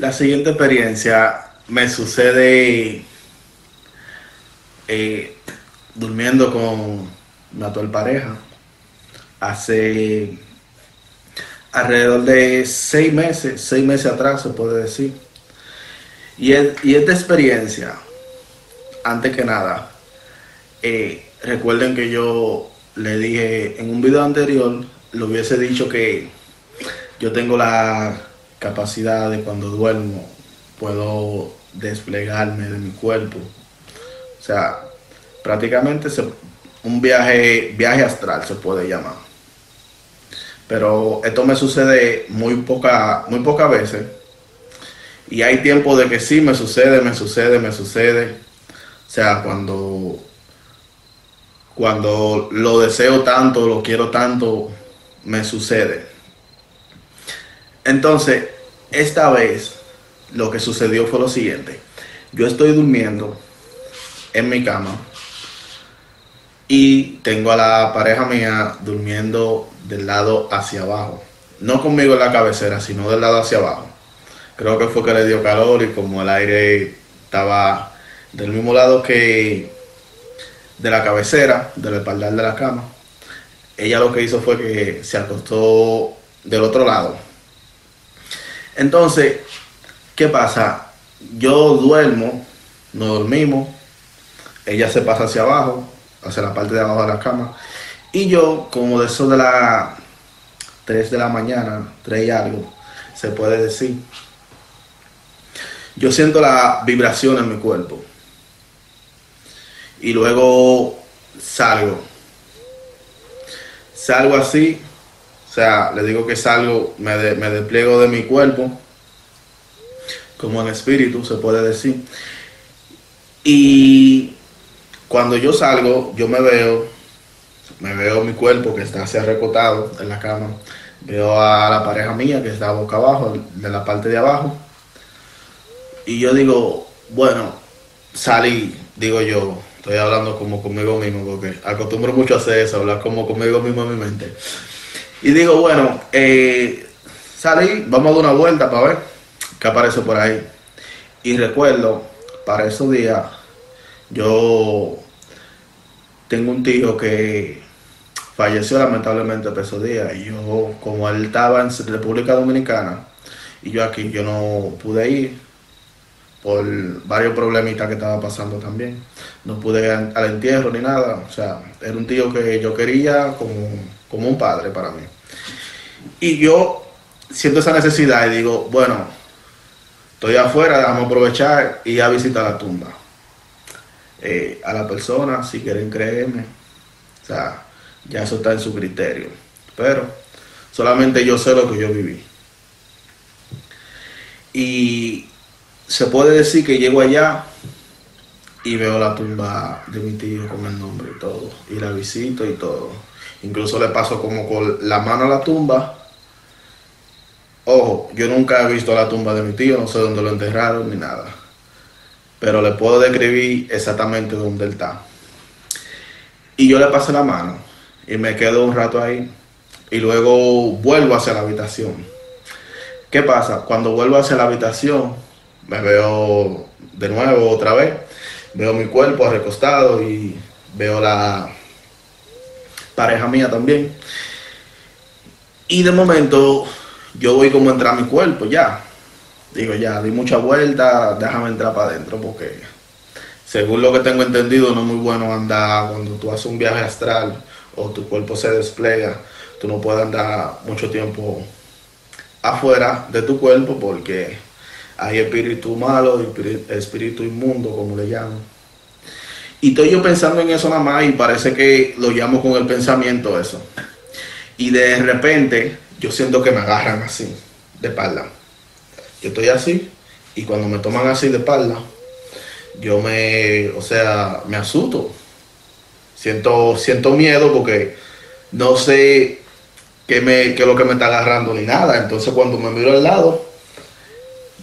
La siguiente experiencia me sucede eh, durmiendo con mi actual pareja hace alrededor de seis meses, seis meses atrás se puede decir. Y, esta experiencia, antes que nada, eh, recuerden que yo le dije en un video anterior, le hubiese dicho que yo tengo la capacidad de cuando duermo, puedo desplegarme de mi cuerpo. O sea, prácticamente un viaje, viaje astral se puede llamar. Pero esto me sucede muy poca, muy pocas veces. Y hay tiempo de que sí me sucede, me sucede, me sucede. O sea, cuando, cuando lo deseo tanto, lo quiero tanto, me sucede. Entonces, esta vez lo que sucedió fue lo siguiente. Yo estoy durmiendo en mi cama y tengo a la pareja mía durmiendo del lado hacia abajo. No conmigo en la cabecera, sino del lado hacia abajo. Creo que fue que le dio calor y como el aire estaba del mismo lado que de la cabecera, del espaldar de la cama, ella lo que hizo fue que se acostó del otro lado. Entonces, ¿qué pasa? Yo duermo, nos dormimos, ella se pasa hacia abajo, hacia la parte de abajo de la cama. Y yo, como de eso de las 3 de la mañana, 3 y algo, se puede decir, yo siento la vibración en mi cuerpo. Y luego salgo. Salgo así, o sea, le digo que salgo, me, me despliego de mi cuerpo, como en espíritu, se puede decir. Y cuando yo salgo, yo me veo, me veo mi cuerpo que está así recotado en la cama, veo a la pareja mía que está boca abajo, de la parte de abajo, y yo digo, bueno, salí, digo yo, estoy hablando como conmigo mismo, porque acostumbro mucho a hacer eso, hablar como conmigo mismo en mi mente. Y digo, bueno, eh, salí, vamos a dar una vuelta para ver qué aparece por ahí. Y recuerdo, para esos días, yo tengo un tío que falleció lamentablemente por esos días y yo, como él estaba en República Dominicana y yo aquí, yo no pude ir por varios problemitas que estaba pasando también. No pude ir al entierro ni nada. O sea, era un tío que yo quería como, como un padre para mí. Y yo siento esa necesidad y digo, bueno, estoy afuera, déjame aprovechar y a visitar la tumba. Eh, a la persona, si quieren creerme. O sea, ya eso está en su criterio. Pero solamente yo sé lo que yo viví. Y se puede decir que llego allá y veo la tumba de mi tío con el nombre y todo. Y la visito y todo. Incluso le paso como con la mano a la tumba. Ojo, yo nunca he visto la tumba de mi tío, no sé dónde lo enterraron ni nada pero le puedo describir exactamente dónde él está. Y yo le paso la mano y me quedo un rato ahí y luego vuelvo hacia la habitación. ¿Qué pasa? Cuando vuelvo hacia la habitación, me veo de nuevo otra vez, veo mi cuerpo recostado y veo la pareja mía también. Y de momento yo voy como a entrar a mi cuerpo ya digo ya, di mucha vuelta, déjame entrar para adentro porque según lo que tengo entendido no es muy bueno andar cuando tú haces un viaje astral o tu cuerpo se despliega, tú no puedes andar mucho tiempo afuera de tu cuerpo porque hay espíritu malo, espíritu inmundo como le llaman. Y estoy yo pensando en eso nada más y parece que lo llamo con el pensamiento eso. Y de repente yo siento que me agarran así, de espalda yo estoy así y cuando me toman así de espalda, yo me, o sea, me asusto. Siento, siento miedo porque no sé qué, me, qué es lo que me está agarrando ni nada. Entonces cuando me miro al lado,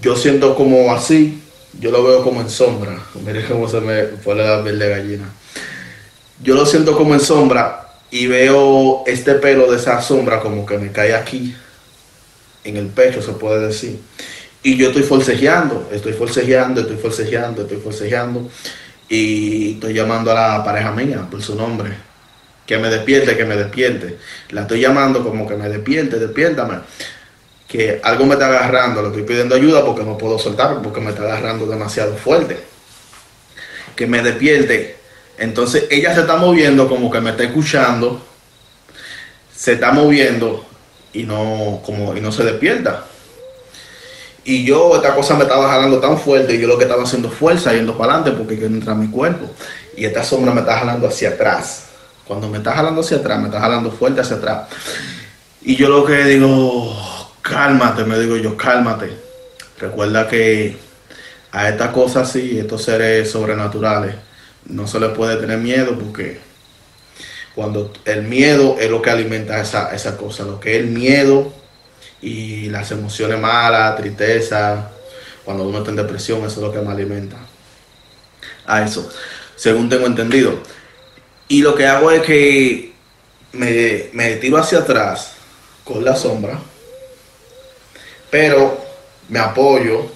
yo siento como así, yo lo veo como en sombra. Mire cómo se me fue la piel de gallina. Yo lo siento como en sombra y veo este pelo de esa sombra como que me cae aquí, en el pecho se puede decir Y yo estoy forcejeando, estoy forcejeando, estoy forcejeando, estoy forcejeando. Y estoy llamando a la pareja mía por su nombre. Que me despierte, que me despierte. La estoy llamando como que me despierte, despiértame. Que algo me está agarrando, le estoy pidiendo ayuda porque no puedo soltar, porque me está agarrando demasiado fuerte. Que me despierte. Entonces ella se está moviendo como que me está escuchando. Se está moviendo y no, como, y no se despierta. Y yo, esta cosa me estaba jalando tan fuerte y yo lo que estaba haciendo fuerza yendo para adelante porque quiero entrar a mi cuerpo. Y esta sombra me está jalando hacia atrás. Cuando me está jalando hacia atrás, me está jalando fuerte hacia atrás. Y yo lo que digo, cálmate, me digo yo, cálmate. Recuerda que a estas cosas así, estos seres sobrenaturales, no se les puede tener miedo porque cuando el miedo es lo que alimenta esa, esa cosa, lo que es el miedo y las emociones malas, tristeza, cuando uno está en depresión, eso es lo que me alimenta. A eso, según tengo entendido. Y lo que hago es que me, me tiro hacia atrás con la sombra, pero me apoyo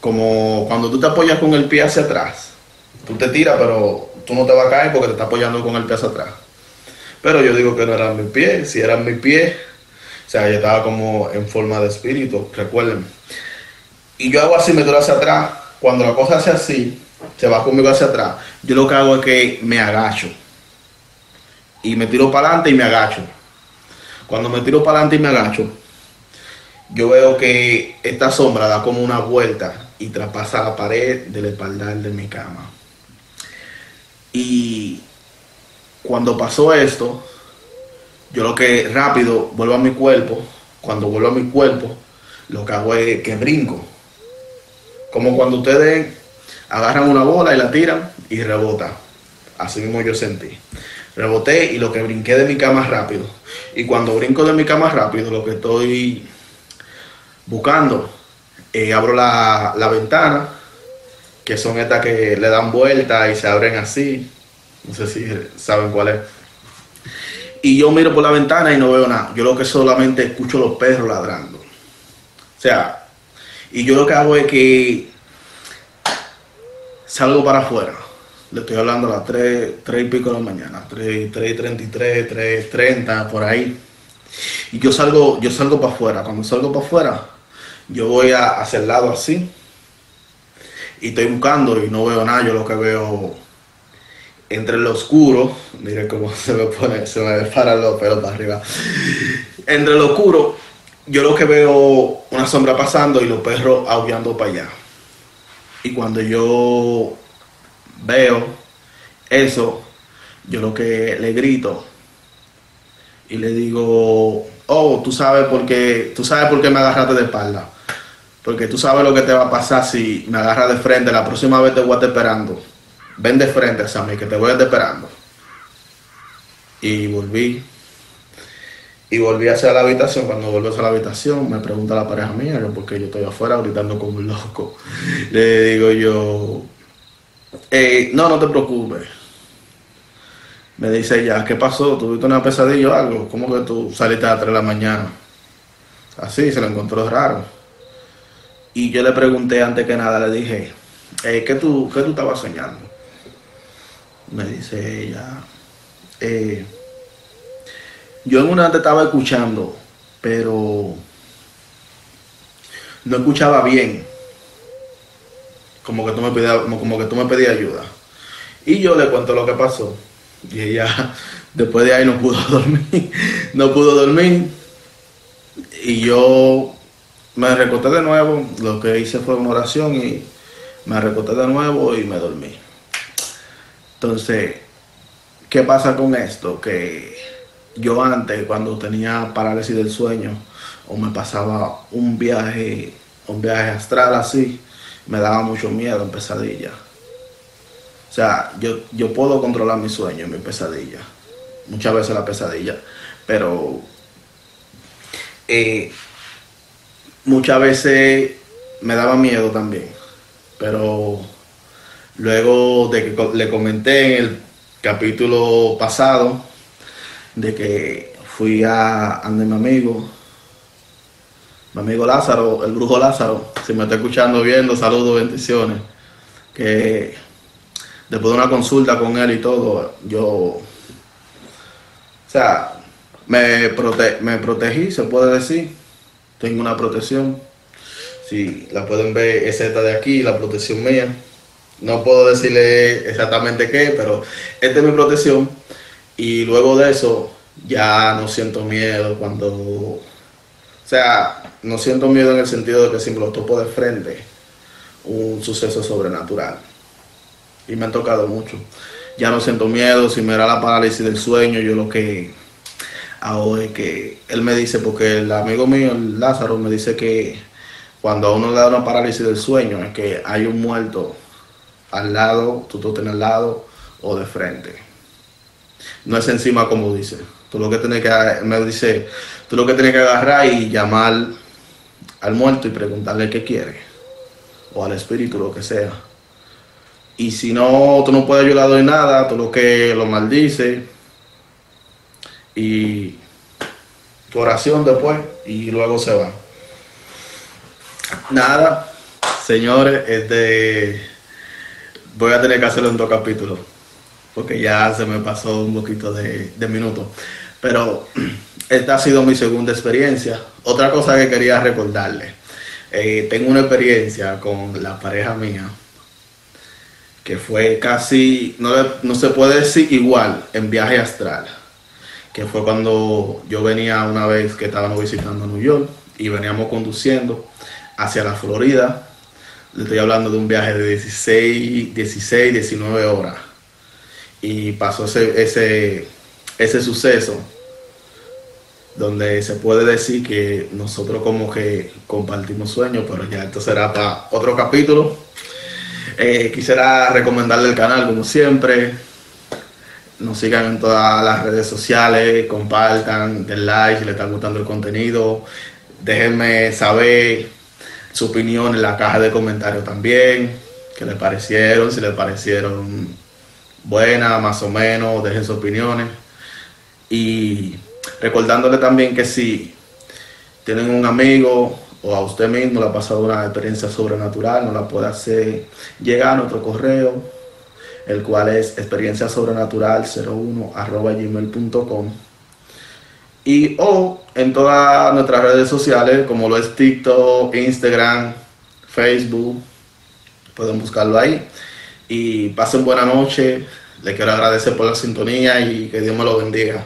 como cuando tú te apoyas con el pie hacia atrás. Tú te tiras, pero tú no te vas a caer porque te estás apoyando con el pie hacia atrás. Pero yo digo que no eran mis pies, si eran mis pies, o sea, yo estaba como en forma de espíritu, recuerden. Y yo hago así, me tiro hacia atrás. Cuando la cosa hace así, se va conmigo hacia atrás. Yo lo que hago es que me agacho. Y me tiro para adelante y me agacho. Cuando me tiro para adelante y me agacho, yo veo que esta sombra da como una vuelta y traspasa la pared del espaldar de mi cama. Y cuando pasó esto, yo lo que rápido vuelvo a mi cuerpo, cuando vuelvo a mi cuerpo, lo que hago es que brinco. Como cuando ustedes agarran una bola y la tiran y rebota. Así mismo yo sentí. Reboté y lo que brinqué de mi cama rápido. Y cuando brinco de mi cama rápido, lo que estoy buscando, eh, abro la, la ventana, que son estas que le dan vuelta y se abren así. No sé si saben cuál es y yo miro por la ventana y no veo nada. Yo lo que solamente escucho los perros ladrando. O sea, y yo lo que hago es que salgo para afuera. Le estoy hablando a las 3, y pico de la mañana, 3, 3 33, 3, 30, por ahí. Y yo salgo, yo salgo para afuera. Cuando salgo para afuera, yo voy a, hacia el lado así. Y estoy buscando y no veo nada. Yo lo que veo entre lo oscuro, mire cómo se me pone, se me paran los pelos para arriba. Entre lo oscuro, yo lo que veo una sombra pasando y los perros aullando para allá. Y cuando yo veo eso, yo lo que le grito y le digo, oh, tú sabes por qué, tú sabes por qué me agarraste de espalda. Porque tú sabes lo que te va a pasar si me agarras de frente. La próxima vez te voy a estar esperando ven de frente, Sammy, que te voy a estar esperando. Y volví. Y volví hacia la habitación. Cuando volví hacia la habitación, me pregunta la pareja mía, porque yo estoy afuera gritando como un loco. Le digo yo, no, no te preocupes. Me dice ella, ¿qué pasó? ¿Tuviste una pesadilla o algo? ¿Cómo que tú saliste a las 3 de la mañana? Así, se lo encontró raro. Y yo le pregunté antes que nada, le dije, ¿qué, tú, ¿qué tú estabas soñando? me dice ella, eh, yo en una te estaba escuchando, pero no escuchaba bien. Como que tú me pedías, como, que tú me pedías ayuda. Y yo le cuento lo que pasó. Y ella, después de ahí no pudo dormir. no pudo dormir. Y yo me recosté de nuevo. Lo que hice fue una oración y me recosté de nuevo y me dormí. Entonces, ¿qué pasa con esto? Que yo antes, cuando tenía parálisis del sueño, o me pasaba un viaje, un viaje astral así, me daba mucho miedo en pesadilla. O sea, yo, yo puedo controlar mi sueño, mi pesadilla. Muchas veces la pesadilla. Pero eh, muchas veces me daba miedo también. Pero Luego de que le comenté en el capítulo pasado de que fui a ande mi amigo, mi amigo Lázaro, el brujo Lázaro, si me está escuchando, viendo, saludos, bendiciones. Que después de una consulta con él y todo, yo, o sea, me, me protegí, se puede decir. Tengo una protección. Si la pueden ver, es esta de aquí, la protección mía. No puedo decirle exactamente qué, pero esta es mi protección. Y luego de eso, ya no siento miedo cuando. O sea, no siento miedo en el sentido de que si me lo topo de frente, un suceso sobrenatural. Y me ha tocado mucho. Ya no siento miedo, si me da la parálisis del sueño, yo lo que es que él me dice, porque el amigo mío, Lázaro, me dice que cuando a uno le da una parálisis del sueño es que hay un muerto al lado, tú, tú tienes al lado o de frente. No es encima como dice. Tú lo que tienes que, me dice, tú lo que tienes que agarrar y llamar al muerto y preguntarle qué quiere. O al espíritu, lo que sea. Y si no, tú no puedes ayudar de nada, tú lo que lo maldice. Y tu oración después y luego se va. Nada, señores, este, voy a tener que hacerlo en dos capítulos porque ya se me pasó un poquito de, minutos. Pero esta ha sido mi segunda experiencia. Otra cosa que quería recordarle. Eh, tengo una experiencia con la pareja mía que fue casi, no, no se puede decir igual, en viaje astral. Que fue cuando yo venía una vez que estábamos visitando New York y veníamos conduciendo hacia la Florida. Le estoy hablando de un viaje de 16, 16 19 horas y pasó ese, ese, ese suceso donde se puede decir que nosotros como que compartimos sueños, pero ya esto será para otro capítulo. Eh, quisiera recomendarle el canal como siempre. Nos sigan en todas las redes sociales, compartan, den like si les está gustando el contenido. Déjenme saber su opinión en la caja de comentarios también, qué les parecieron, si les parecieron buena, más o menos, dejen sus opiniones. Y recordándole también que si tienen un amigo o a usted mismo le ha pasado una experiencia sobrenatural, no la puede hacer llegar a nuestro correo, el cual es experiencia sobrenatural 01 gmail.com y o en todas nuestras redes sociales como lo es TikTok, Instagram, Facebook, pueden buscarlo ahí y pasen buena noche. Les quiero agradecer por la sintonía y que Dios me lo bendiga.